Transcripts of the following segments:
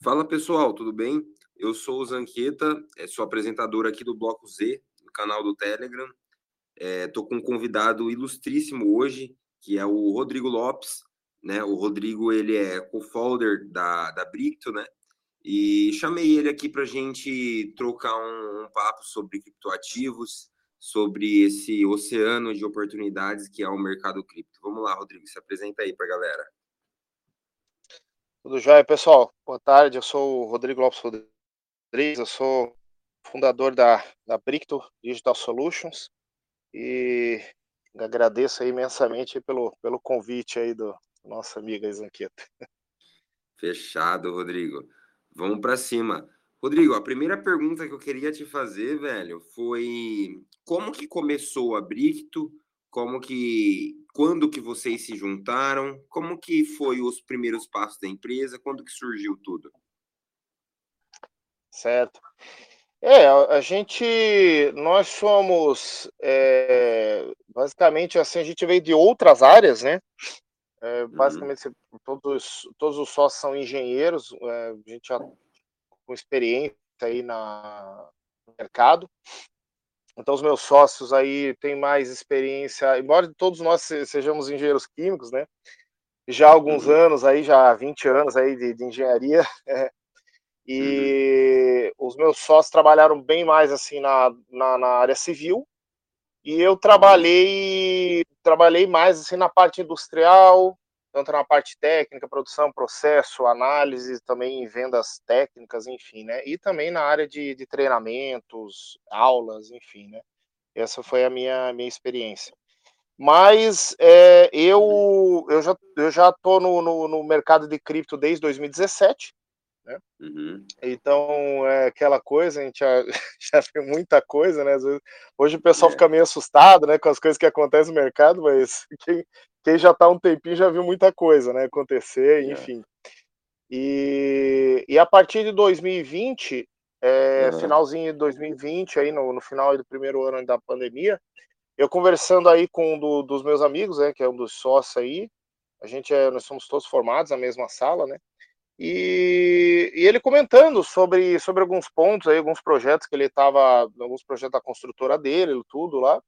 Fala pessoal, tudo bem? Eu sou o Zanqueta, é, sou apresentador aqui do Bloco Z, no canal do Telegram. Estou é, com um convidado ilustríssimo hoje, que é o Rodrigo Lopes. Né? O Rodrigo ele é co-founder da, da Bricto, né? E chamei ele aqui para a gente trocar um, um papo sobre criptoativos, sobre esse oceano de oportunidades que é o mercado cripto. Vamos lá, Rodrigo, se apresenta aí para a galera. Tudo jóia, pessoal? Boa tarde, eu sou o Rodrigo Lopes Rodrigues, eu sou fundador da, da Bricto Digital Solutions e agradeço imensamente pelo, pelo convite aí do nosso amigo. Fechado, Rodrigo. Vamos para cima. Rodrigo, a primeira pergunta que eu queria te fazer, velho, foi como que começou a Bricto? Como que quando que vocês se juntaram? Como que foi os primeiros passos da empresa? Quando que surgiu tudo? Certo. É, a gente, nós somos, é, basicamente, assim, a gente veio de outras áreas, né? É, uhum. basicamente, uhum. todos, todos os sócios são engenheiros, é, a gente já com experiência aí na, no mercado. Então, os meus sócios aí têm mais experiência, embora todos nós sejamos engenheiros químicos, né? Já há alguns uhum. anos aí, já há 20 anos aí de, de engenharia, é, e uhum. os meus sócios trabalharam bem mais assim na, na, na, área civil, e eu trabalhei, trabalhei mais assim na parte industrial, tanto na parte técnica, produção, processo, análise, também vendas técnicas, enfim, né? E também na área de, de treinamentos, aulas, enfim, né? Essa foi a minha, minha experiência. Mas é, eu, eu já eu já tô no, no, no, mercado de cripto desde 2017, né? Uhum. Então é aquela coisa, a gente já, já viu muita coisa, né? Hoje o pessoal é. fica meio assustado, né, com as coisas que acontecem no mercado, mas quem, quem já está um tempinho já viu muita coisa, né, acontecer, é. enfim. E, e a partir de 2020, é, uhum. finalzinho de 2020, aí no, no final do primeiro ano da pandemia, eu conversando aí com um do, dos meus amigos, né, que é um dos sócios aí, a gente é, nós somos todos formados na mesma sala, né, e, e, ele comentando sobre, sobre alguns pontos aí, alguns projetos que ele estava, alguns projetos da construtora dele, tudo lá,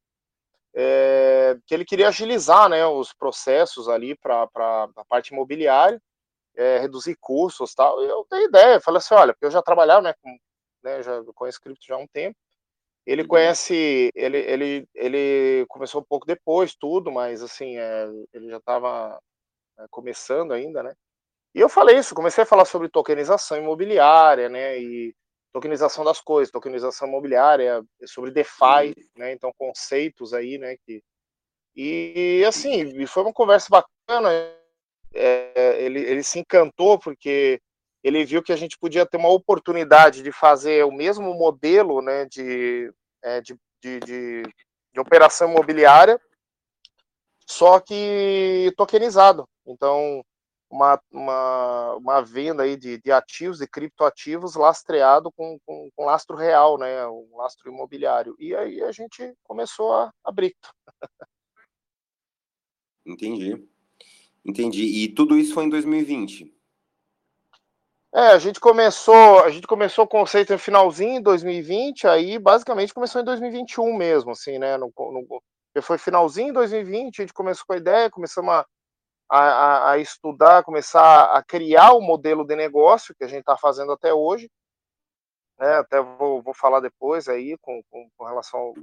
é, que ele queria agilizar né, os processos ali para a parte imobiliária, é, reduzir custos tal. Eu dei ideia, falei assim, olha, eu já trabalhava, né, com, né já conheço cripto já há um tempo, ele uhum. conhece, ele, ele, ele começou um pouco depois, tudo, mas assim, é, ele já estava é, começando ainda, né? E eu falei isso, comecei a falar sobre tokenização imobiliária, né? E tokenização das coisas, tokenização imobiliária, sobre DeFi, né? Então conceitos aí, né? Que e assim foi uma conversa bacana. É, ele, ele se encantou porque ele viu que a gente podia ter uma oportunidade de fazer o mesmo modelo, né? De, é, de, de, de, de operação imobiliária, só que tokenizado. Então uma, uma, uma venda aí de, de ativos, de criptoativos lastreado com, com, com, lastro real, né, um lastro imobiliário. E aí a gente começou a abrir. Entendi. Entendi. E tudo isso foi em 2020? É, a gente começou, a gente começou o conceito no finalzinho em 2020, aí basicamente começou em 2021 mesmo, assim, né? No, no, foi finalzinho em 2020, a gente começou com a ideia, começamos a a, a, estudar, começar a criar o modelo de negócio que a gente está fazendo até hoje. Né, até vou, vou falar depois aí com, com, com relação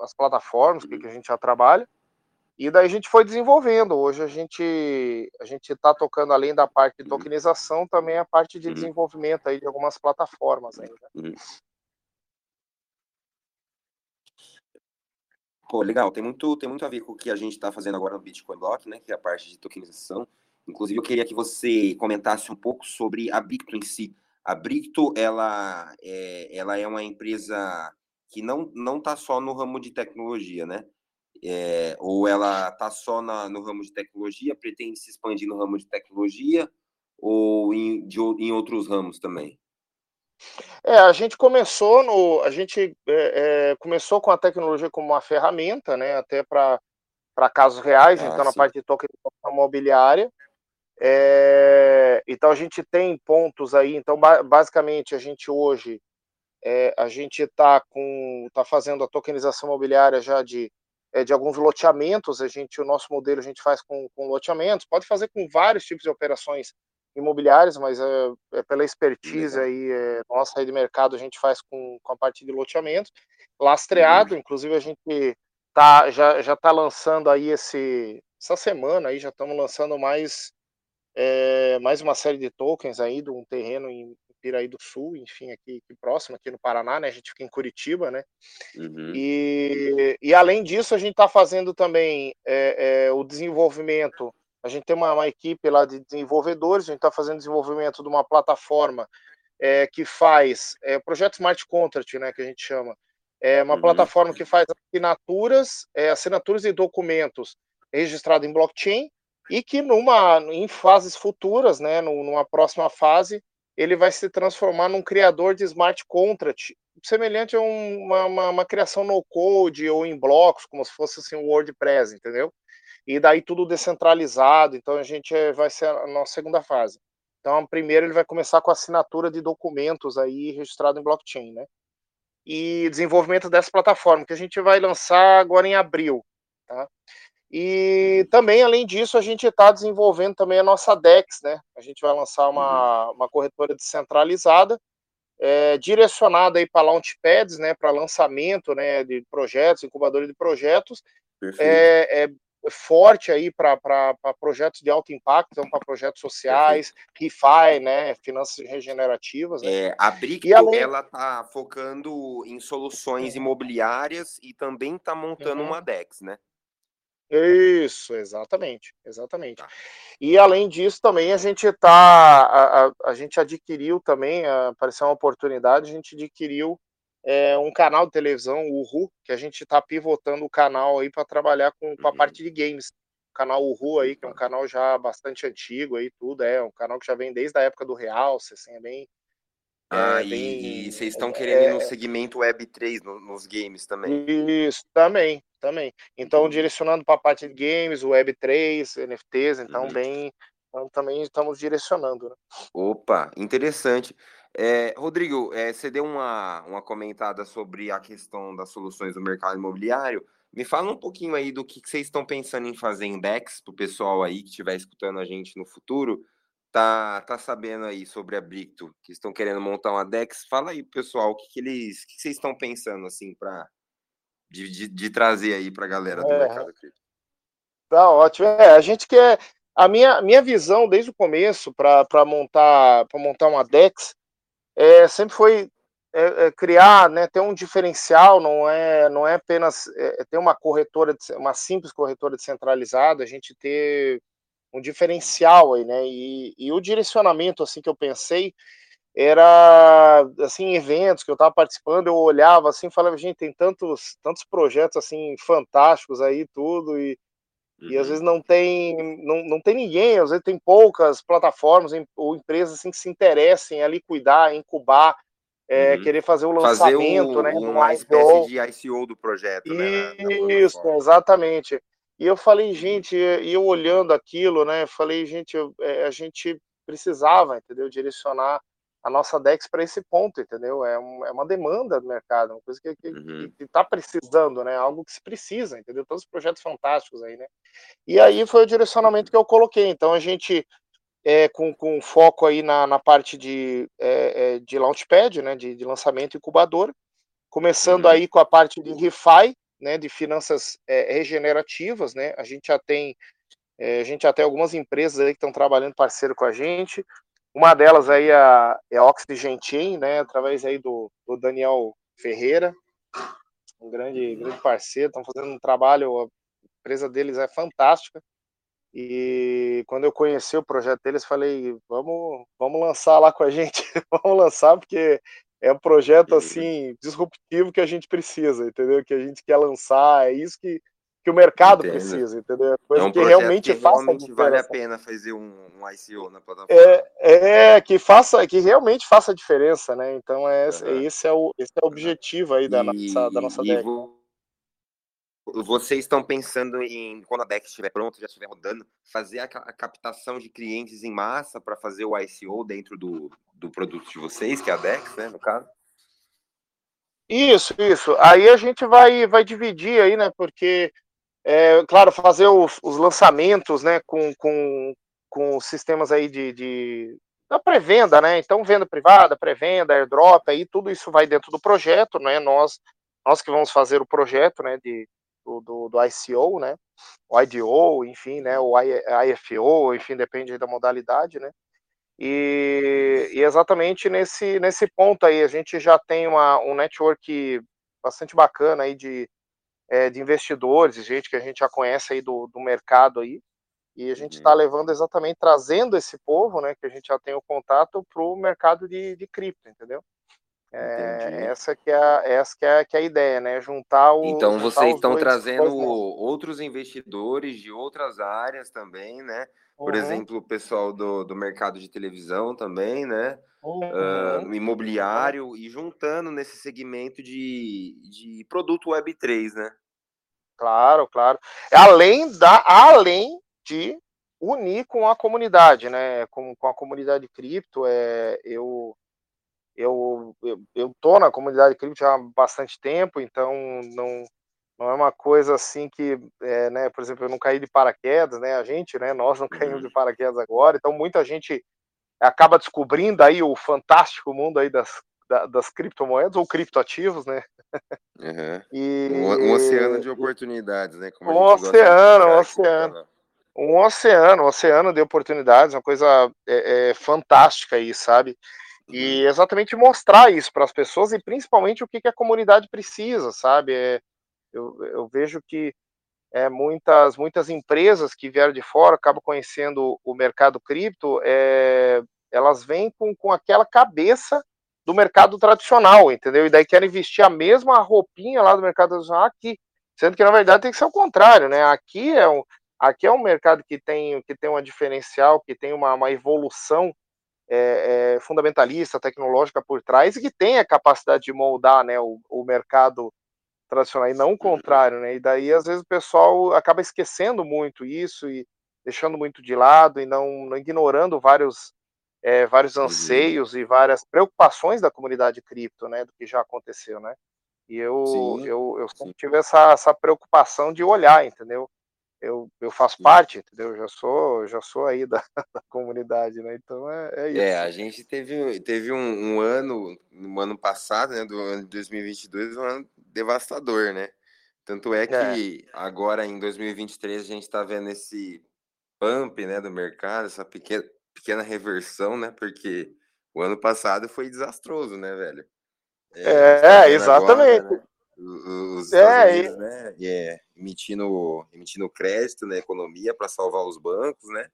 às plataformas que, que a gente já trabalha. E daí a gente foi desenvolvendo. Hoje a gente a gente está tocando além da parte de tokenização também a parte de desenvolvimento aí de algumas plataformas ainda. Pô, legal, tem muito, tem muito a ver com o que a gente está fazendo agora no Bitcoin Block, né? Que é a parte de tokenização. Inclusive, eu queria que você comentasse um pouco sobre a Bricto em si. A Bricto, ela é, ela é uma empresa que não não está só no ramo de tecnologia, né? É, ou ela está só na, no ramo de tecnologia, pretende se expandir no ramo de tecnologia ou em, de, em outros ramos também? É, a gente começou no, a gente é, é, começou com a tecnologia como uma ferramenta, né, até para para casos reais, ah, então sim. na parte de token imobiliária. É, então a gente tem pontos aí. Então basicamente a gente hoje é, a gente está com tá fazendo a tokenização imobiliária já de é, de alguns loteamentos. A gente o nosso modelo a gente faz com, com loteamentos. Pode fazer com vários tipos de operações imobiliárias, mas é, é pela expertise aí é, nossa aí de mercado a gente faz com, com a parte de loteamentos lastreado. Uhum. Inclusive a gente tá já já está lançando aí esse essa semana aí já estamos lançando mais é, mais uma série de tokens aí de um terreno em Piraí do Sul, enfim, aqui, aqui, próximo, aqui no Paraná, né? A gente fica em Curitiba, né? Uhum. E, e além disso, a gente está fazendo também é, é, o desenvolvimento. A gente tem uma, uma, equipe lá de desenvolvedores, a gente está fazendo desenvolvimento de uma plataforma é, que faz é, projeto Smart Contract, né? Que a gente chama. É uma uhum. plataforma que faz assinaturas, é, assinaturas de documentos registrados em blockchain e que numa em fases futuras, né, numa próxima fase, ele vai se transformar num criador de smart contract, semelhante a uma, uma, uma criação no code ou em blocos, como se fosse assim um WordPress, entendeu? E daí tudo descentralizado. Então a gente vai ser a nossa segunda fase. Então, primeiro ele vai começar com a assinatura de documentos aí registrado em blockchain, né? E desenvolvimento dessa plataforma que a gente vai lançar agora em abril, tá? E também, além disso, a gente está desenvolvendo também a nossa DEX, né? A gente vai lançar uma, uhum. uma corretora descentralizada, é, direcionada aí para launchpads, né? Para lançamento, né? De projetos, incubadores de projetos. É, é, forte aí para projetos de alto impacto, então para projetos sociais, ReFi, né? Finanças regenerativas. Né? É, a Bricto, além... ela está focando em soluções imobiliárias e também está montando uhum. uma DEX, né? Isso, exatamente, exatamente. Tá. E além disso, também a gente tá, a, a, a gente adquiriu também, apareceu uma oportunidade, a gente adquiriu é, um canal de televisão, o Uhu, que a gente está pivotando o canal aí para trabalhar com, com, a uhum. parte de games. O canal Uhu aí, que é um canal já bastante antigo aí, tudo, é um canal que já vem desde a época do Realce, assim, é bem, ah, é, e, e, vocês estão é, querendo ir no é. segmento Web3 no, nos games também? Isso, também, também. Então, direcionando para a parte de games, Web3, NFTs, então, uhum. bem. Então, também estamos direcionando. Né? Opa, interessante. É, Rodrigo, é, você deu uma, uma comentada sobre a questão das soluções do mercado imobiliário. Me fala um pouquinho aí do que, que vocês estão pensando em fazer em DEX, para o pessoal aí que estiver escutando a gente no futuro tá, tá sabendo aí sobre a Bricto, que estão querendo montar uma Dex, fala aí, pessoal, o que, que eles, o que, vocês estão pensando assim para de, de, de, trazer aí para a galera do é. mercado cripto? Tá ótimo. É, a gente quer a minha, minha visão desde o começo para montar para montar uma Dex é, sempre foi é, é, criar, né, ter um diferencial, não é não é apenas é, ter uma corretora, uma simples corretora descentralizada, a gente ter um diferencial aí, né? E, e o direcionamento assim que eu pensei era assim eventos que eu estava participando, eu olhava assim, falava gente tem tantos tantos projetos assim fantásticos aí tudo e, uhum. e às uhum. vezes não tem não, não tem ninguém, às vezes tem poucas plataformas ou empresas assim que se interessem ali cuidar, incubar é, uhum. querer fazer o lançamento, fazer o, né? Uma espécie de ICO do projeto, Isso, né? Isso, exatamente. E eu falei, gente, e eu olhando aquilo, né? Falei, gente, eu, é, a gente precisava, entendeu? Direcionar a nossa DEX para esse ponto, entendeu? É, um, é, uma demanda do mercado, uma coisa que está uhum. que, tá precisando, né? Algo que se precisa, entendeu? Todos os projetos fantásticos aí, né? E aí foi o direcionamento que eu coloquei. Então a gente, é, com, com foco aí na, na parte de, é, é de launchpad, né? De, de lançamento incubador, começando uhum. aí com a parte de refi, né, de finanças é, regenerativas, né? A gente já tem é, a gente já tem algumas empresas aí que estão trabalhando parceiro com a gente. Uma delas aí é a, é a né? Através aí do, do Daniel Ferreira, um grande, grande parceiro. Estão fazendo um trabalho, a empresa deles é fantástica. E quando eu conheci o projeto deles, falei, vamos, vamos lançar lá com a gente, vamos lançar, porque é um projeto assim disruptivo que a gente precisa, entendeu? Que a gente quer lançar, é isso que, que o mercado Entendo. precisa, entendeu? É coisa é um que realmente que faça realmente vale a pena fazer um, um ICO na plataforma. É, é, que faça, que realmente faça diferença, né? Então é, uhum. esse é o esse é o objetivo aí da e, nossa da nossa vocês estão pensando em, quando a DEX estiver pronta, já estiver rodando, fazer a, a captação de clientes em massa para fazer o ICO dentro do, do produto de vocês, que é a DEX, né, no caso? Isso, isso. Aí a gente vai, vai dividir aí, né? Porque, é, claro, fazer os, os lançamentos, né? Com, com, com sistemas aí de, de da pré-venda, né? Então, venda privada, pré-venda, airdrop, aí tudo isso vai dentro do projeto, né? Nós, nós que vamos fazer o projeto, né? De, do, do, do ICO, né? O IDO, enfim, né? O IFO, enfim, depende da modalidade, né? E, e, exatamente nesse, nesse ponto aí, a gente já tem uma, um network bastante bacana aí de, é, de investidores, gente que a gente já conhece aí do, do mercado aí, e a gente está uhum. levando exatamente, trazendo esse povo, né, que a gente já tem o contato para o mercado de, de cripto, entendeu? É, essa que é, a, essa que é, que é a ideia, né? Juntar o. Então juntar vocês estão trazendo outros investidores de outras áreas também, né? Por uhum. exemplo, o pessoal do, do mercado de televisão também, né? Uhum. Uh, imobiliário e juntando nesse segmento de, de produto Web3, né? Claro, claro. Além da, além de unir com a comunidade, né? Com, com a comunidade cripto, é, eu eu, eu, eu tô na comunidade cripto há bastante tempo, então não, não é uma coisa assim que, é, né, por exemplo, eu não caí de paraquedas, né, a gente, né, nós não caímos de uhum. paraquedas agora, então muita gente acaba descobrindo aí o fantástico mundo aí das, das criptomoedas ou criptoativos, né? Uhum. E, um, um, oceano de oportunidades, né? Como um oceano, um oceano. Um oceano, um oceano de oportunidades, uma coisa é, é, fantástica aí, sabe? E uhum. exatamente mostrar isso para as pessoas e principalmente o que, que a comunidade precisa, sabe? É, eu, eu vejo que é, muitas, muitas empresas que vieram de fora acabam conhecendo o mercado cripto, é, elas vêm com, com aquela cabeça do mercado tradicional, entendeu? E daí querem vestir a mesma roupinha lá do mercado tradicional aqui, sendo que na verdade tem que ser o contrário, né? Aqui é um, aqui é um mercado que tem, que tem uma diferencial, que tem uma, uma evolução é, é, fundamentalista, tecnológica por trás e que tem a capacidade de moldar né, o, o mercado tradicional e não o contrário, né? E daí às vezes o pessoal acaba esquecendo muito isso e deixando muito de lado e não, não ignorando vários é, vários anseios e várias preocupações da comunidade cripto, né? Do que já aconteceu, né? E eu sim, eu, eu sempre tive essa, essa preocupação de olhar, entendeu? Eu, eu faço Sim. parte, entendeu? Eu já sou, já sou aí da, da comunidade, né? Então é, é, isso. É, a gente teve, teve um, um, ano, no ano passado, né, do ano de 2022, um ano devastador, né? Tanto é que é. agora em 2023 a gente está vendo esse pump, né, do mercado, essa pequena, pequena reversão, né? Porque o ano passado foi desastroso, né, velho? É, é tá exatamente. Agora, né? Os é, Unidos, né, é, emitindo, emitindo crédito na economia para salvar os bancos, né?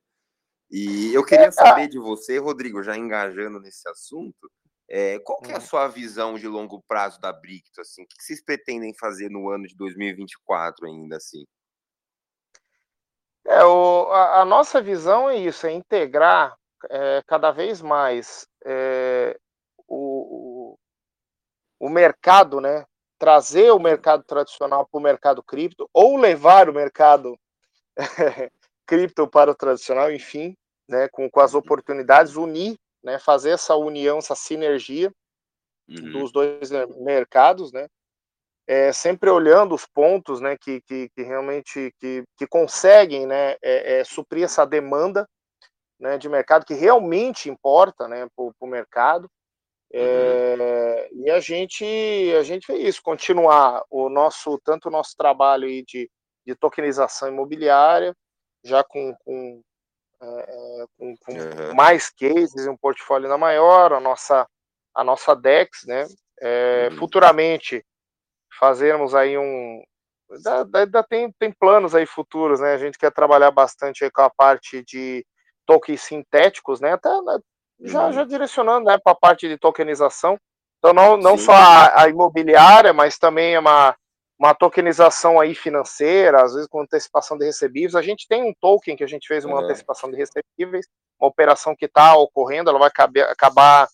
E eu queria é, saber de você, Rodrigo, já engajando nesse assunto, é, qual que é a hum. sua visão de longo prazo da Bricto, assim? O que vocês pretendem fazer no ano de 2024 ainda, assim? É, o, a, a nossa visão é isso, é integrar é, cada vez mais é, o, o, o mercado, né, trazer o mercado tradicional para o mercado cripto ou levar o mercado cripto para o tradicional, enfim, né, com, com as oportunidades, unir, né, fazer essa união, essa sinergia uhum. dos dois mercados, né, é, sempre olhando os pontos, né, que, que, que realmente que, que conseguem, né, é, é, suprir essa demanda, né, de mercado que realmente importa, né, para o mercado, é, e a gente, a gente fez isso, continuar o nosso, tanto o nosso trabalho de, de tokenização imobiliária, já com, com, é, com, com uhum. mais cases, um portfólio ainda maior, a nossa, a nossa DEX, né? É, uhum. Futuramente fazermos aí um. Ainda tem, tem planos aí futuros, né? A gente quer trabalhar bastante com a parte de tokens sintéticos, né? Até né, já, já direcionando né, para a parte de tokenização. Então, não, não só a, a, imobiliária, mas também é uma, uma tokenização aí financeira, às vezes com antecipação de recebíveis. A gente tem um token que a gente fez uma antecipação de recebíveis, uma operação que está ocorrendo, ela vai caber, acabar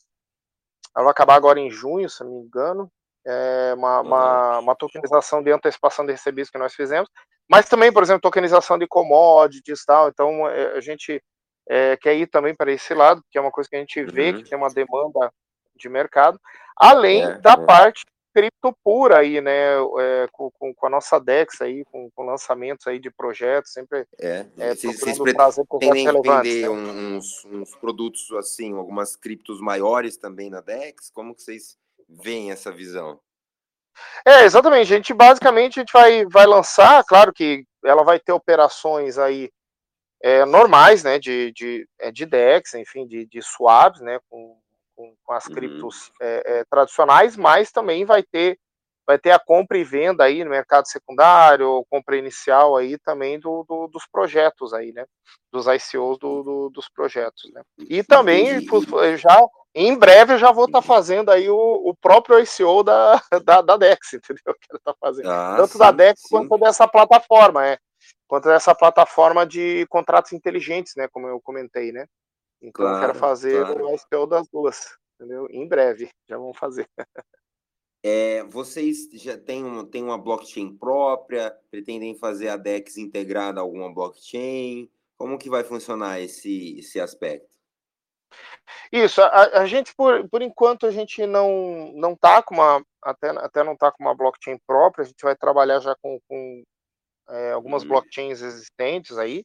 ela vai acabar agora em junho, se não me engano. é uma, uhum. uma, uma, tokenização de antecipação de recebidos que nós fizemos, mas também, por exemplo, tokenização de commodities tal. Então, é, a gente é, quer ir também para esse lado, que é uma coisa que a gente vê uhum. que tem uma demanda de mercado, além é, da é. parte cripto pura aí, né, é, com, com, a nossa Dex aí, com, com, lançamentos aí de projetos, sempre é, é vocês, vocês pretendem vender né? uns, uns, produtos assim, algumas criptos maiores também na Dex, como que vocês veem essa visão? É, exatamente, a gente basicamente a gente vai, vai lançar, claro que ela vai ter operações aí é, normais, né, de, de, é, de DEX, enfim, de, de swaps, né, com, com, com as uhum. criptos é, é, tradicionais, mas também vai ter vai ter a compra e venda aí no mercado secundário, compra inicial aí também do, do dos projetos aí, né? Dos ICOs do, do, dos projetos, né? E também já em breve eu já vou estar tá fazendo aí o, o próprio ICO da, da, da DEX, entendeu? Que ele tá fazendo. Ah, Tanto sim, da DEX sim. quanto dessa plataforma, é. Quanto dessa plataforma de contratos inteligentes, né? Como eu comentei, né? Então claro, eu quero fazer claro. o SPO das duas, entendeu? Em breve, já vamos fazer. É, vocês já têm, um, têm uma blockchain própria? Pretendem fazer a DEX integrada a alguma blockchain? Como que vai funcionar esse, esse aspecto? Isso, a, a gente, por, por enquanto, a gente não, não tá com uma, até, até não tá com uma blockchain própria, a gente vai trabalhar já com, com é, algumas uhum. blockchains existentes aí.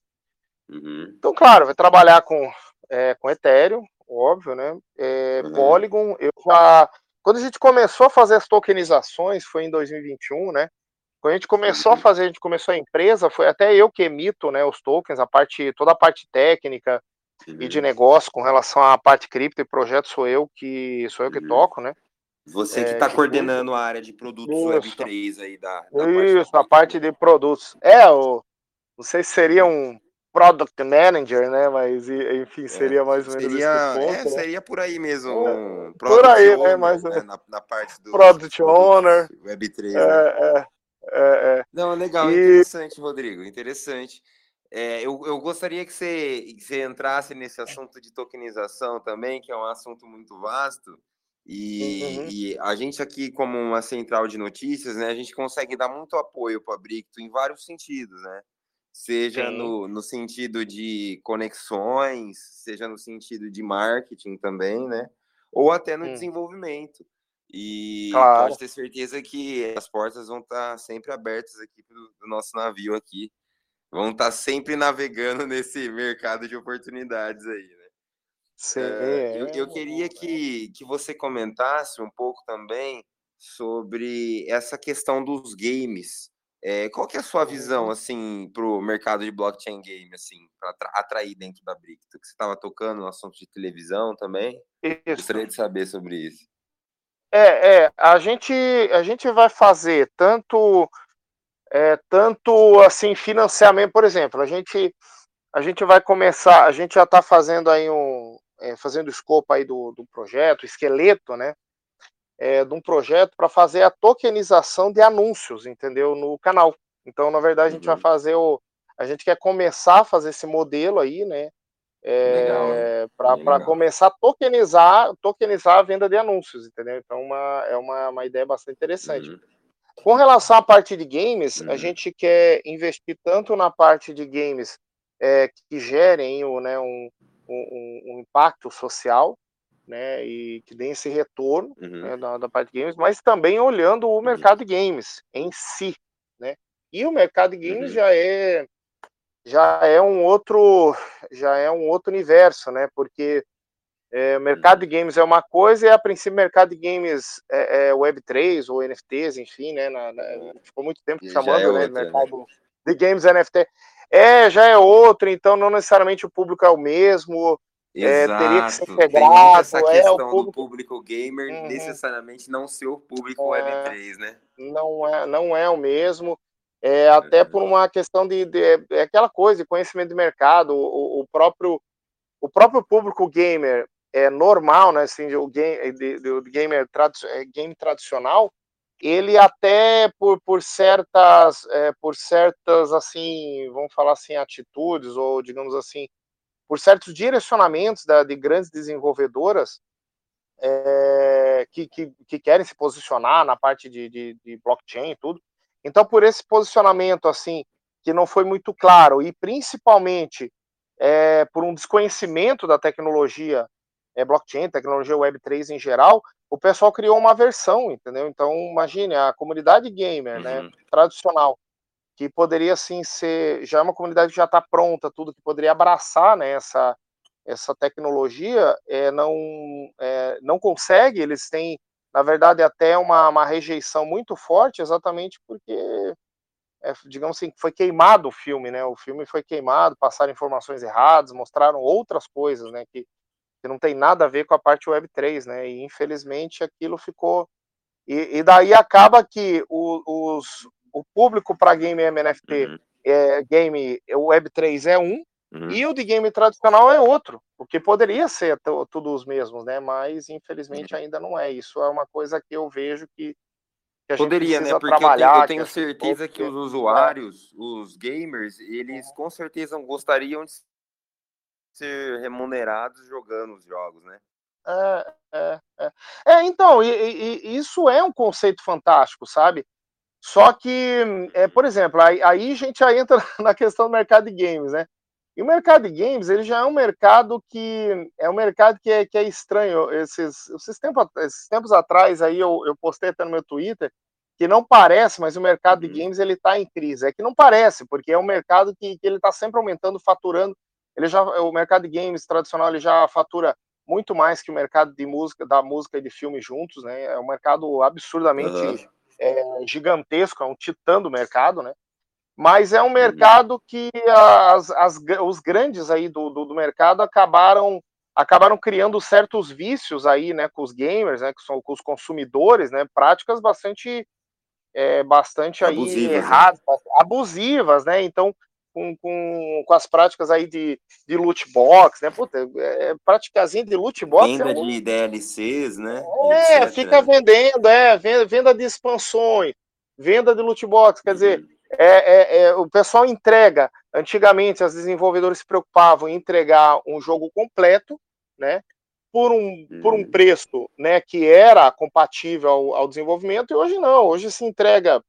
Uhum. Então, claro, vai trabalhar com é, com Ethereum, óbvio, né? É, uhum. Polygon, eu já. Quando a gente começou a fazer as tokenizações, foi em 2021, né? Quando a gente começou a uhum. fazer, a gente começou a empresa, foi até eu que emito né, os tokens, a parte, toda a parte técnica e de uhum. negócio com relação à parte cripto e projeto sou eu que sou eu que uhum. toco, né? Você que está é, coordenando a área de produtos isso. Web3 aí da, da Isso, parte a parte de produtos. É, o, não sei se seria um product manager, né? Mas enfim, é, seria é, mais ou menos seria, esse ponto, é, né? seria por aí mesmo. É, por aí, owner, né? Mais né? Na, na, parte do product owner, Web3. É, né? é, é, Não, legal, e... interessante, Rodrigo, interessante. eu, eu gostaria que você, que você entrasse nesse assunto de tokenização também, que é um assunto muito vasto. E, uhum. e, a gente aqui, como uma central de notícias, né, a gente consegue dar muito apoio para a Bricto em vários sentidos, né? seja no, no sentido de conexões, seja no sentido de marketing também, né? Ou até no hum. desenvolvimento. E claro. pode ter certeza que as portas vão estar sempre abertas aqui do, nosso navio aqui. Vão estar sempre navegando nesse mercado de oportunidades aí? Sim, uh, eu, eu queria que, que você comentasse um pouco também sobre essa questão dos games é, qual que é a sua visão uhum. assim para o mercado de blockchain game, assim, para atrair dentro da Bricto? Que você estava tocando no assunto de televisão também. Isso. Gostaria de saber sobre isso. É, é, a gente a gente vai fazer tanto é, tanto assim financiamento, por exemplo, a gente a gente vai começar, a gente já está fazendo aí um é, fazendo o escopo aí do, do projeto, esqueleto, né? é, de um projeto para fazer a tokenização de anúncios, entendeu? No canal. Então, na verdade, a gente uhum. vai fazer o. A gente quer começar a fazer esse modelo aí, né? É, para começar a tokenizar, tokenizar a venda de anúncios, entendeu? Então, uma, é uma, uma ideia bastante interessante. Uhum. Com relação à parte de games, uhum. a gente quer investir tanto na parte de games é, que gerem né, um, um, um impacto social, né, e que dê esse retorno uhum. né, da, da, parte de games, mas também olhando o uhum. mercado de games em si, né? E o mercado de games uhum. já é já é um outro já é um outro universo, né? Porque é, o mercado de uhum. games é uma coisa e a princípio o mercado de games é, é Web3 ou NFTs, enfim, né? Na, na, ficou muito tempo chamando, é né? Outra, mercado né? De games NFT. É, já é outro, então não necessariamente o público é o mesmo, Exato. É, teria que ser integrado. Essa questão é, o público... do público gamer uhum. necessariamente não ser o público é, Web3, né? Não é, não é o mesmo. É, até por uma questão de, de é aquela coisa de conhecimento de mercado, o, o, próprio o próprio público gamer é normal, né? Assim, o game, de, de, de gamer trad, é, game tradicional, ele até por, por certas é, por certas assim, vamos falar assim, atitudes ou digamos assim por certos direcionamentos da, de grandes desenvolvedoras, é, que, que, que, querem se posicionar na parte de, de, de blockchain e tudo. Então, por esse posicionamento, assim, que não foi muito claro, e principalmente é, por um desconhecimento da tecnologia é, blockchain, tecnologia Web3 em geral, o pessoal criou uma versão, entendeu? Então, imagine, a comunidade gamer, né, uhum. né, tradicional, que poderia, assim, ser, já é uma comunidade que já está pronta, tudo, que poderia abraçar, né, essa, essa tecnologia, é, não, é, não consegue, eles têm, na verdade, até uma, uma rejeição muito forte, exatamente porque é, digamos assim, foi queimado o filme, né? O filme foi queimado, passaram informações erradas, mostraram outras coisas, né? Que, que não tem nada a ver com a parte Web 3, né? E infelizmente aquilo ficou. E, e daí acaba que o, os, o público para game MNFT, uhum. é, game Web 3 é um, uhum. e o de game tradicional é outro, o que poderia ser tudo os mesmos, né? Mas infelizmente uhum. ainda não é. Isso é uma coisa que eu vejo que Poderia, né? Porque eu tenho, eu tenho certeza que, que os usuários, os gamers, eles uhum. com certeza gostariam de ser remunerados jogando os jogos, né? É, é, é. é então, e, e, isso é um conceito fantástico, sabe? Só que, é, por exemplo, aí, aí a gente já entra na questão do mercado de games, né? E o mercado de games, ele já é um mercado que é um mercado que é, que é estranho. Esses, esses, tempos, esses tempos atrás aí eu, eu postei até no meu Twitter que não parece, mas o mercado uhum. de games ele está em crise. É que não parece, porque é um mercado que, que ele está sempre aumentando, faturando. Ele já, o mercado de games tradicional ele já fatura muito mais que o mercado de música, da música e de filme juntos, né? É um mercado absurdamente uhum. é, gigantesco, é um titã do mercado, né? mas é um uhum. mercado que as, as, os grandes aí do, do, do, mercado acabaram acabaram criando certos vícios aí, né, com os gamers, né, que são com os consumidores, né, práticas bastante é, bastante abusivas, aí né? erradas, né? abusivas, né? Então com, com, com as práticas aí de, de loot box, né? Puta, é, praticazinha de loot box. Venda é um... de DLCs, né? É, etc. fica vendendo, é, venda de expansões, venda de loot box, quer uhum. dizer, é, é, é, o pessoal entrega. Antigamente, os desenvolvedores se preocupavam em entregar um jogo completo, né? Por um, por um uhum. preço né, que era compatível ao, ao desenvolvimento, e hoje não. Hoje se entrega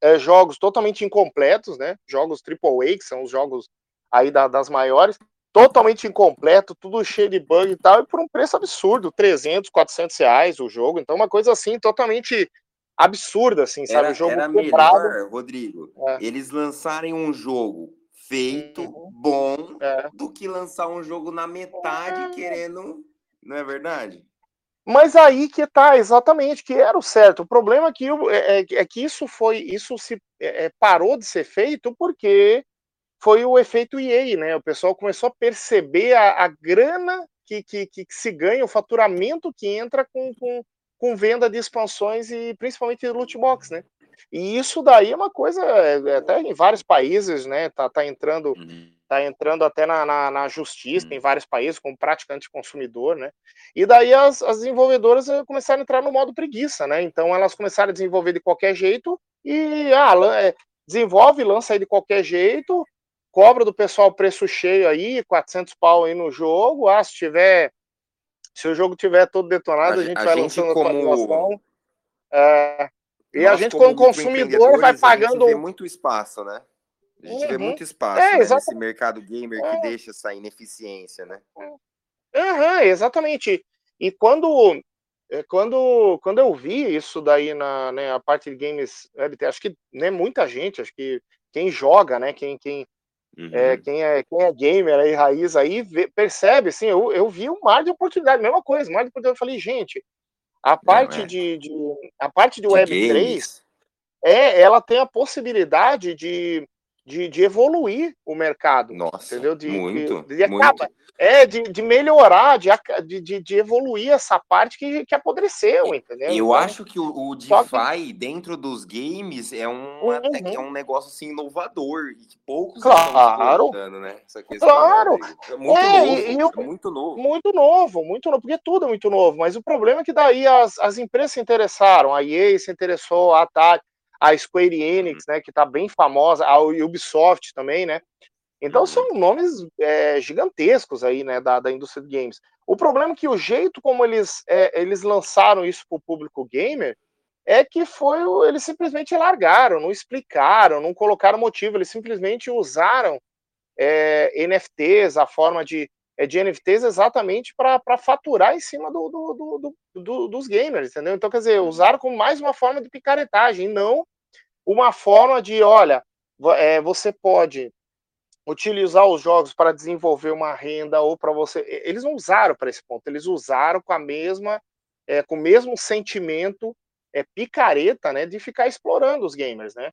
é, jogos totalmente incompletos, né? Jogos AAA, que são os jogos aí da, das maiores, totalmente incompleto, tudo cheio de bug e tal, e por um preço absurdo, 300, 400 reais o jogo. Então, uma coisa assim, totalmente absurda, assim, sabe? Era, o jogo era comprado. melhor, Rodrigo, é. eles lançarem um jogo feito, uhum. bom, é. do que lançar um jogo na metade é. querendo. Não é verdade? Mas aí que tá, exatamente, que era o certo. O problema é que, é, é, é que isso foi, isso se é, é, parou de ser feito porque foi o efeito EA, né? O pessoal começou a perceber a, a grana que, que, que, se ganha, o faturamento que entra com, com, com venda de expansões e principalmente de loot box, né? E isso daí é uma coisa, é, até em vários países, né? Tá, tá entrando, uhum. Tá entrando até na, na, na justiça uhum. em vários países como prática anticonsumidor, né? E daí as, as desenvolvedoras eh, começaram a entrar no modo preguiça, né? Então elas começaram a desenvolver de qualquer jeito e ah, eh, desenvolve, lança aí de qualquer jeito, cobra do pessoal preço cheio aí, 400 pau aí no jogo, ah, se tiver se o jogo tiver todo detonado, a, a gente a vai gente lançando como... atualização. É, e a gente, como, como consumidor, vai pagando. Muito espaço, né? A gente uhum. vê muito espaço é, né, nesse mercado gamer é. que deixa essa ineficiência, né? Uhum, exatamente. E quando, é, quando, quando eu vi isso daí na né, a parte de games, acho que né, muita gente, acho que quem joga, né, quem, quem, é, uhum. É, quem, é, quem é gamer aí, raiz aí, vê, percebe, assim, eu, eu vi um mar de oportunidade, mesma coisa, um mar de oportunidade. Eu falei, gente, a parte, Não, é. de, de, a parte de, de Web3, é, ela tem a possibilidade de, de, de evoluir o mercado. Nossa, entendeu? De, muito, de, de muito. Acaba, é, de, de melhorar, de, de, de evoluir essa parte que, que apodreceu, entendeu? Eu então, acho que o, o DeFi que... dentro dos games é um, uhum. é um negócio assim, inovador e que poucos claro. estão né? Essa questão, claro. É muito é, novo, e, é muito novo. Muito novo, muito novo, porque tudo é muito novo, mas o problema é que daí as, as empresas se interessaram, a EA se interessou, a Atari, a Square Enix, uhum. né, que está bem famosa, a Ubisoft também, né? Então uhum. são nomes é, gigantescos aí, né, da, da indústria de games. O problema é que o jeito como eles, é, eles lançaram isso para o público gamer é que foi eles simplesmente largaram, não explicaram, não colocaram motivo, eles simplesmente usaram é, NFTs, a forma de, é, de NFTs exatamente para faturar em cima do, do, do, do, dos gamers, entendeu? Então, quer dizer, uhum. usaram como mais uma forma de picaretagem, não uma forma de, olha, é, você pode utilizar os jogos para desenvolver uma renda ou para você. Eles não usaram para esse ponto, eles usaram com a mesma, é, com o mesmo sentimento é, picareta, né, de ficar explorando os gamers, né?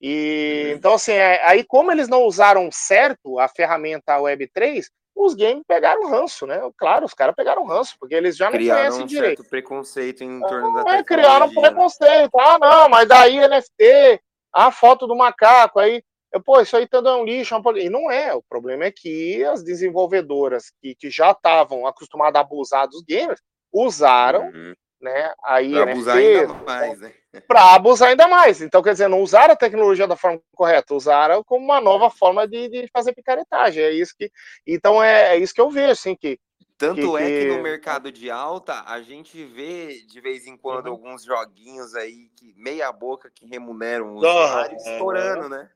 E então assim, é, aí como eles não usaram certo a ferramenta Web3, os games pegaram ranço, né? Claro, os caras pegaram ranço, porque eles já não criaram conhecem um direito. certo preconceito em torno da é, criaram um preconceito. Ah, não, mas daí NFT, a foto do macaco, aí Pô, isso aí tudo é um lixo. É um... E não é. O problema é que as desenvolvedoras que, que já estavam acostumadas a abusar dos gamers usaram, uhum. Né? Aí pra abusar ainda mais, né? Para abusar ainda mais. Então, quer dizer, não usaram a tecnologia da forma correta, usaram como uma nova forma de, de fazer picaretagem. É isso que. Então é, é isso que eu vejo, assim, que. Tanto que, é que no mercado de alta a gente vê de vez em quando uhum. alguns joguinhos aí que meia boca que remuneram os usuários uhum. estourando, né?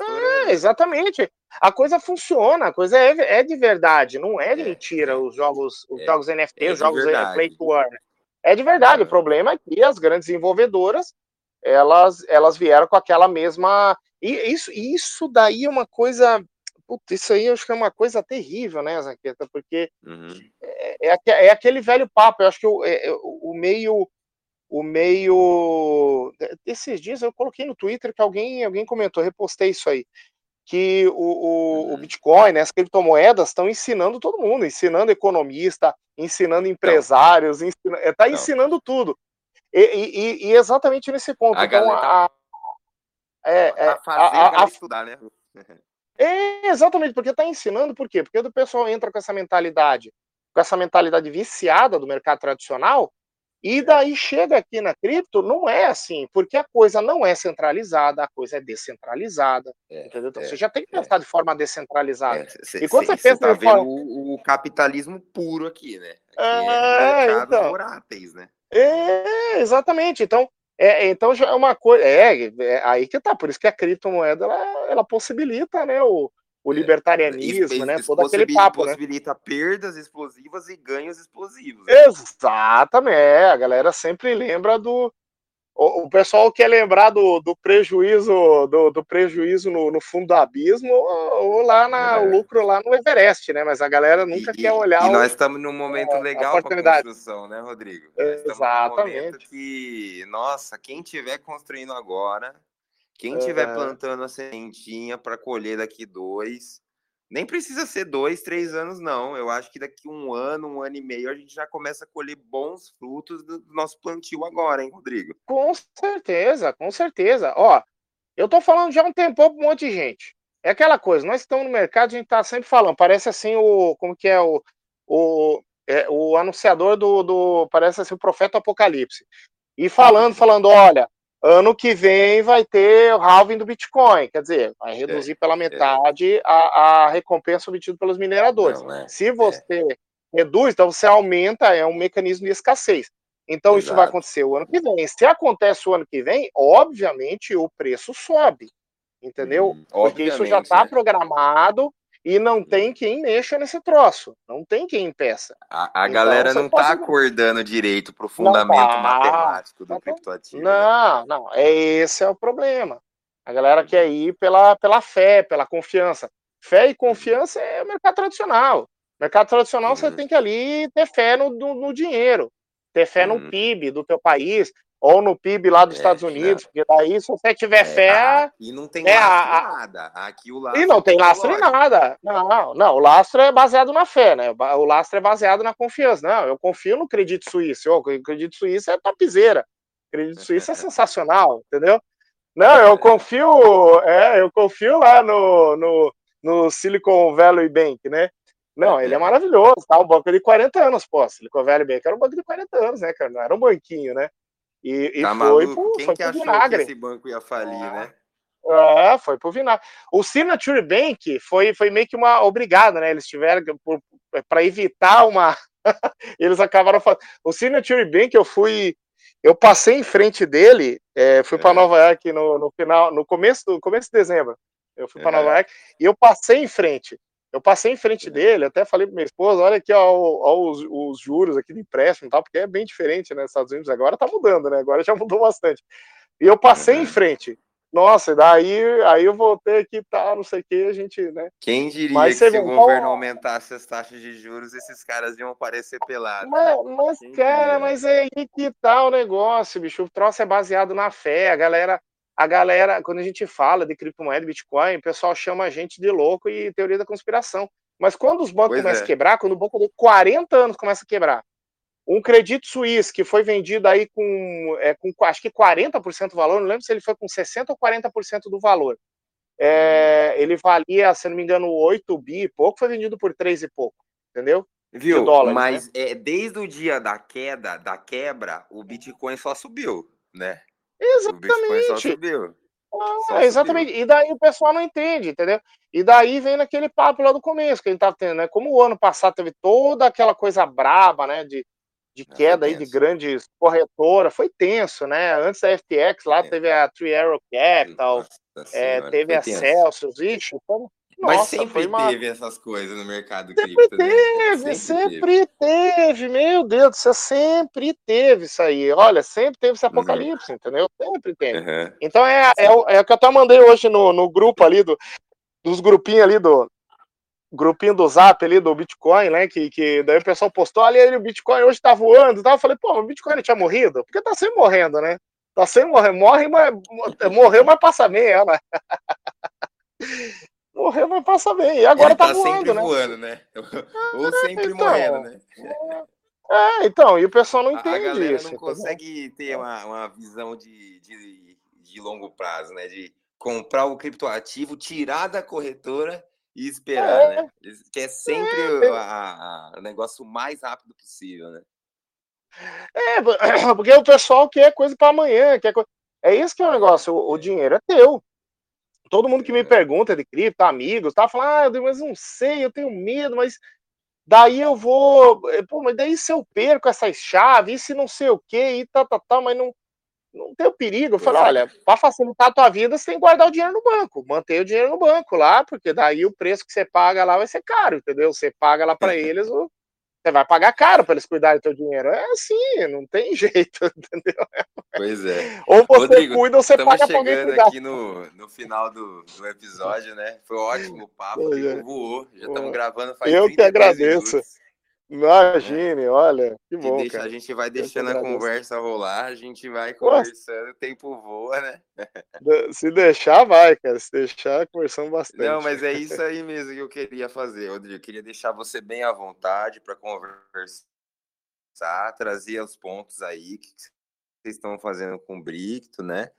É, exatamente. A coisa funciona, a coisa é, é de verdade, não é de é, mentira é. os jogos, os é, jogos NFT, é os jogos Play to Earn. É de verdade. O problema é que as grandes desenvolvedoras elas, elas vieram com aquela mesma. E isso, isso daí é uma coisa. Putz, isso aí eu acho que é uma coisa terrível, né, Zaqueta? Porque uhum. é, é, é, aquele velho papo. Eu acho que o, é, o meio o meio. Esses dias eu coloquei no Twitter que alguém, alguém comentou, repostei isso aí. Que o, o, uhum. o Bitcoin, né, as criptomoedas estão ensinando todo mundo, ensinando economista, ensinando empresários, está ensinando tudo. E, e, e, exatamente nesse ponto. A então, a, a, é, é, tá a, a, a, estudar, né? É, exatamente, porque está ensinando, por quê? Porque o pessoal entra com essa mentalidade, com essa mentalidade viciada do mercado tradicional, e daí chega aqui na cripto, não é assim, porque a coisa não é centralizada, a coisa é descentralizada. É, entendeu? Então é, você já tem que pensar é. de forma descentralizada. É, cê, e quando cê, você pensa tá vendo forma... o, o, capitalismo puro aqui, né? Aqui é, é então, voláteis, né? É, exatamente. Então, é, então já é uma coisa. É, é, aí que tá. Por isso que a criptomoeda ela, ela possibilita, né? O, o é, libertarianismo, né? Todo aquele papo, né? possibilita né? perdas explosivas e ganhos explosivos. Né? Exatamente. A galera sempre lembra do. O, o pessoal quer lembrar do, do prejuízo do, do prejuízo no, no, fundo do abismo ou, ou lá na é. o lucro lá no Everest, né? Mas a galera nunca e, quer olhar. E o, nós estamos num momento é, legal para construção, né, Rodrigo? Exatamente. que, nossa, quem tiver construindo agora quem estiver uhum. plantando a sementinha para colher daqui dois, nem precisa ser dois, três anos, não. Eu acho que daqui um ano, um ano e meio, a gente já começa a colher bons frutos do nosso plantio agora, hein, Rodrigo? Com certeza, com certeza. Ó, eu tô falando já há um tempão para um monte de gente. É aquela coisa, nós estamos no mercado, a gente tá sempre falando, parece assim o. Como que é o. o é, o anunciador do, do. Parece assim o profeta Apocalipse. E falando, falando, olha, ano que vem vai ter o halving do Bitcoin, quer dizer, vai reduzir é, pela é. metade é. a, a, recompensa obtida pelos mineradores. Não, é, Se você é. reduz, então você aumenta, é um mecanismo de escassez. Então Exato. isso vai acontecer o ano que vem. Se acontece o ano que vem, obviamente o preço sobe, entendeu? Hum, Porque isso já está né? programado e não tem quem mexa nesse troço, não tem quem impeça. A, a então, galera não está acordando direito para o fundamento tá, matemático do criptoativo. Não, não, é esse é o problema. A galera quer ir pela, pela fé, pela confiança. Fé e confiança é o mercado tradicional. mercado tradicional uhum. você tem que ali ter fé no, no, no dinheiro, ter fé uhum. no PIB do teu país, ou no PIB lá dos é, Estados Unidos, porque daí, se você tiver é, fé. E não tem é, lastro a, nada. Aqui o lastro. E não tem lastro em nada. Não, não, o lastro é baseado na fé, né? O lastro é baseado na confiança. Não, eu confio no Credito Suíço. O Credito Suíço é topzera. O Credito Suíço é sensacional, entendeu? Não, eu confio, é, eu confio lá no, no, no Silicon Valley Bank, né? Não, ele é maravilhoso, tá? Um banco de 40 anos, pô. Silicon Valley Bank era um banco de 40 anos, né, cara? Não era um banquinho, né? E, e tá foi, Quem foi que achou vinagre. que esse banco ia falir, né? É, foi pro Vinagre. O Signature Bank foi, foi meio que uma obrigada, né? Eles tiveram para evitar uma. Eles acabaram fazendo. O Signature Bank eu fui. Eu passei em frente dele, é, fui para é. Nova York no, no final, no começo do começo de dezembro. Eu fui para Nova York e eu passei em frente. Eu passei em frente dele, até falei para minha esposa, olha aqui, ó, ó os, os, juros aqui de empréstimo tal, porque é bem diferente, né, Estados Unidos, agora tá mudando, né, agora já mudou bastante. E eu passei uhum. em frente. Nossa, daí aí eu voltei aqui, tá, não sei o que, a gente, né. Quem diria mas que se o governo aumentasse as taxas de juros, esses caras iam aparecer pelados. Mas, mas cara, mas é aí que tá o negócio, bicho. O troço é baseado na fé, a galera a galera, quando a gente fala de criptomoeda, Bitcoin, o pessoal chama a gente de louco e teoria da conspiração. Mas quando os bancos pois começam é. a quebrar, quando o banco de 40 anos começa a quebrar, um crédito suíço que foi vendido aí com, é, com acho que 40% do valor, não lembro se ele foi com 60% ou 40% do valor. É, ele valia, se não me engano, 8 bi e pouco, foi vendido por 3 e pouco, entendeu? Viu? Dólares, Mas né? é, desde o dia da queda, da quebra, o Bitcoin só subiu, né? Exatamente. Ah, exatamente. E daí o pessoal não entende, entendeu? E daí vem naquele papo lá do começo que a gente tava tendo, né? Como o ano passado teve toda aquela coisa braba, né? De, de é, queda aí de grandes corretoras, foi tenso, né? Antes da FTX lá é. teve a Three Arrow Capital, é, teve a Celsius, ixi, como, nossa, Mas sempre uma... teve essas coisas no mercado sempre cripto. Né? Teve, né? Sempre, sempre teve, teve, meu Deus do céu, sempre teve isso aí. Olha, sempre teve esse uhum. apocalipse, uhum. entendeu? Sempre teve. Uhum. Então é, é, é, o que eu até mandei hoje no, no grupo ali, do, dos grupinhos ali do. Grupinho do Zap ali do Bitcoin, né? Que, que daí o pessoal postou, ali o Bitcoin hoje tá voando. Tá? Eu falei, pô, o Bitcoin tinha morrido? Porque tá sempre morrendo, né? Tá sempre morrendo. Morre, mas morreu, mas passa meia, né? morreu, mas passa bem. E agora Ele tá, tá voando, sempre né? voando, né? Ou sempre então, morrendo, né? É, então, e o pessoal não entende a galera isso. não consegue ter uma, uma visão de, de, de longo prazo, né? De comprar o criptoativo, tirar da corretora e esperar, é. né? Que é sempre é. o negócio mais rápido possível, né? É, porque o pessoal quer coisa para amanhã, quer É isso que é o negócio, o, o dinheiro é teu. Todo mundo que me pergunta de cripto, amigos, tá falando, ah, mas não sei, eu tenho medo, mas daí eu vou, eh, pô, mas daí se eu perco essas chaves, e se não sei o que, e tal, tal, tal, mas não, não tem o perigo. Eu falei, olha, para facilitar a tua vida, você tem que guardar o dinheiro no banco, manter o dinheiro no banco lá, porque daí o preço que você paga lá vai ser caro, entendeu? Você paga lá para eles o você vai pagar caro para eles cuidarem do teu dinheiro. É assim, não tem jeito, entendeu? Pois é. Ou você Rodrigo, cuida ou você paga para alguém cuidar. aqui no, no final do, do episódio, né? Foi ótimo o papo, é. voou. Já estamos gravando faz Eu que agradeço. Minutos. Imagine, é. olha, que bom. Deixa, a gente vai deixando a conversa rolar, a gente vai conversando, o tempo voa, né? Se deixar, vai, cara. Se deixar, conversando bastante. Não, mas é isso aí mesmo que eu queria fazer, Rodrigo. Eu queria deixar você bem à vontade para conversar, trazer os pontos aí que vocês estão fazendo com o Bricto, né?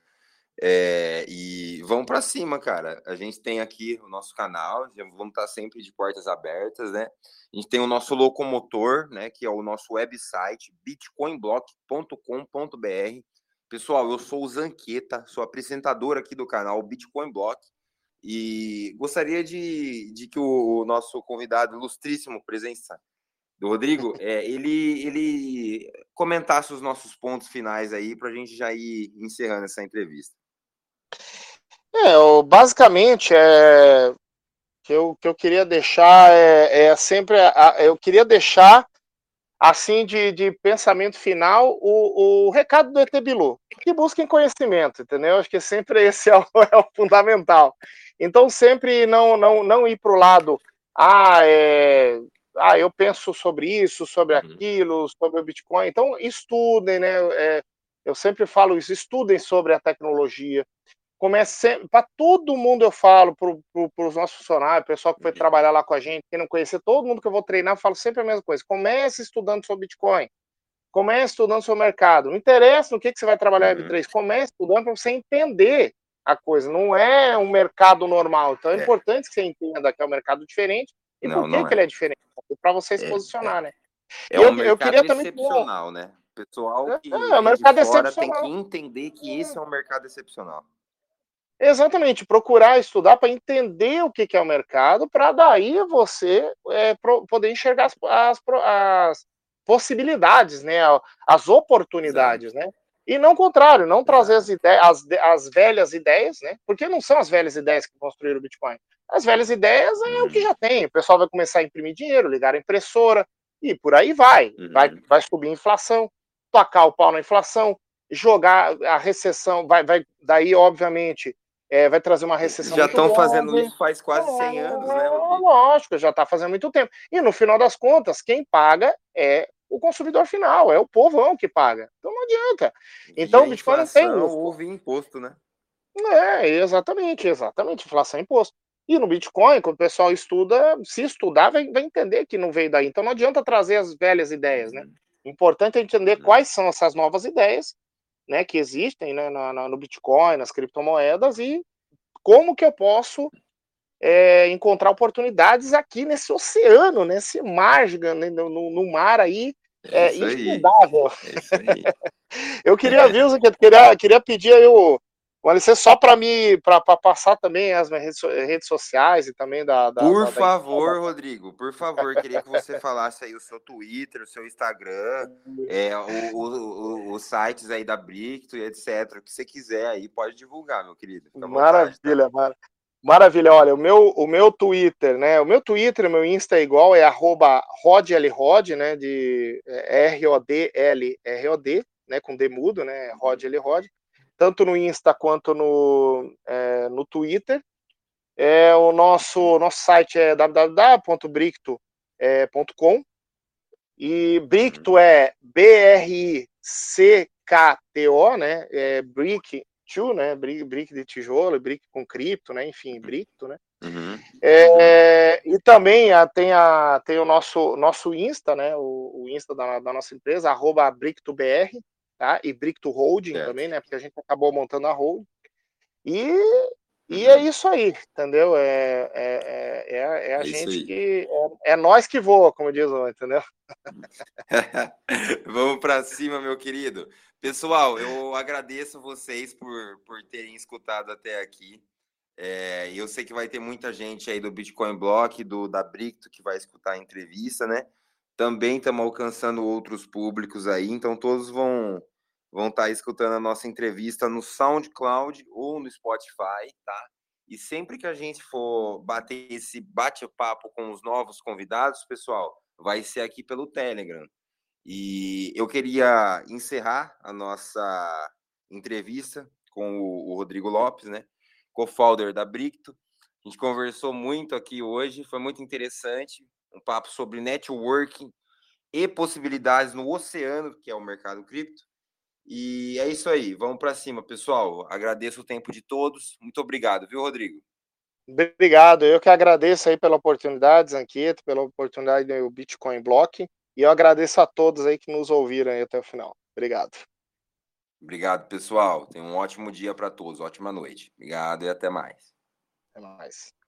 É, e vamos para cima, cara. A gente tem aqui o nosso canal, vamos estar sempre de portas abertas, né? A gente tem o nosso locomotor, né? Que é o nosso website, bitcoinblock.com.br. Pessoal, eu sou o Zanqueta, sou apresentador aqui do canal Bitcoin Block. E gostaria de, de que o, nosso convidado ilustríssimo, presença do Rodrigo, é, ele, ele comentasse os nossos pontos finais aí para a gente já ir encerrando essa entrevista. É, basicamente, é, que eu, que eu queria deixar é, é sempre, eu queria deixar, assim, de, de pensamento final, o, o recado do ET Bilu, que busquem conhecimento, entendeu? Acho que sempre esse é o, é o fundamental. Então, sempre não, não, não ir para o lado, ah, é, ah, eu penso sobre isso, sobre uhum. aquilo, sobre o Bitcoin. Então, estudem, né? É, eu sempre falo isso, estudem sobre a tecnologia, comece para todo mundo eu falo, para pro, os nossos funcionários, pessoal que foi trabalhar lá com a gente, quem não conhecer, todo mundo que eu vou treinar, eu falo sempre a mesma coisa. Comece estudando sobre Bitcoin. Comece estudando sobre o mercado. Não interessa no que, que você vai trabalhar uhum. Web3. Comece estudando para você entender a coisa. Não é um mercado normal. Então é, é. importante que você entenda que é um mercado diferente e não, por que, que é. ele é diferente. Para você se é, posicionar, é. né? É um eu, mercado eu queria excepcional, também... né? pessoal é, que é, é, o mercado fora tem que entender que esse é um mercado excepcional. Exatamente, procurar estudar para entender o que, que é o mercado, para daí você é, pro, poder enxergar as, as, as, possibilidades, né? As oportunidades, né? E não o contrário, não trazer as, ideias, as, as velhas ideias, né? Porque não são as velhas ideias que construíram o Bitcoin. As velhas ideias é uhum. o que já tem. O pessoal vai começar a imprimir dinheiro, ligar a impressora e por aí vai. Uhum. Vai, vai subir a inflação, tocar o pau na inflação, jogar a recessão, vai, vai daí, obviamente, é, vai trazer uma recessão. Já estão fazendo isso faz quase 100 anos, né? É, lógico, já está fazendo muito tempo. E no final das contas, quem paga é o consumidor final, é o povão que paga. Então não adianta. Então o Bitcoin não tem. Houve imposto, né? É, exatamente, exatamente. Inflação é imposto. E no Bitcoin, quando o pessoal estuda, se estudar, vai, vai entender que não veio daí. Então não adianta trazer as velhas ideias, né? Uhum. Importante é entender quais são essas novas ideias né, que existem né, no, no Bitcoin, nas criptomoedas e como que eu posso é, encontrar oportunidades aqui nesse oceano, nesse mar, né, no, no mar aí, é, é infindável. É eu queria, viu, eu queria, queria pedir aí o, Vale ser só para mim, para passar também as minhas redes, sociais e também da. da por da, favor, da... Rodrigo, por favor, queria que você falasse aí o seu Twitter, o seu Instagram, é, o, o, o, os sites aí da Bricto e etc. O que você quiser aí, pode divulgar, meu querido. Maravilha, vontade, tá? mar... Maravilha, olha, o meu, o meu Twitter, né? O meu Twitter, meu Insta é igual, é arroba rodlrod, né? De é, R-O-D-L, R-O-D, né? Com D mudo, né? Rodlrod tanto no Insta quanto no, é, no Twitter. É, o nosso, nosso site é www.bricto.com e Bricto é B-R-I-C-K-T-O, né? É Brick 2, né? Brick, brick de tijolo, Brick com cripto, né? Enfim, Bricto, né? Uhum. É, e também a, tem, a, tem o nosso, nosso Insta, né? O, o Insta da, da nossa empresa, arroba BrictoBR, tá? E Bricto Holding também, né? Porque a gente acabou montando a holding. E, e é uhum. isso aí, entendeu? É, é, é, é, é a é gente que. É, é nós que voa, como diz o, entendeu? Vamos para cima, meu querido. Pessoal, eu agradeço vocês por, por terem escutado até aqui. É, eu sei que vai ter muita gente aí do Bitcoin Block, do da Bricto, que vai escutar a entrevista, né? Também estamos alcançando outros públicos aí, então todos vão vão estar tá escutando a nossa entrevista no SoundCloud ou no Spotify, tá? E sempre que a gente for bater esse bate-papo com os novos convidados, pessoal, vai ser aqui pelo Telegram. E eu queria encerrar a nossa entrevista com o, Rodrigo Lopes, né? Co-founder da Bricto. A gente conversou muito aqui hoje, foi muito interessante um papo sobre networking e possibilidades no oceano, que é o mercado cripto. E é isso aí, vamos para cima, pessoal. Agradeço o tempo de todos. Muito obrigado, viu, Rodrigo? Obrigado, eu que agradeço aí pela oportunidade, Zanqueto, pela oportunidade do Bitcoin Block. E eu agradeço a todos aí que nos ouviram até o final. Obrigado. Obrigado, pessoal. Tenham um ótimo dia para todos, ótima noite. Obrigado e até mais. Até mais.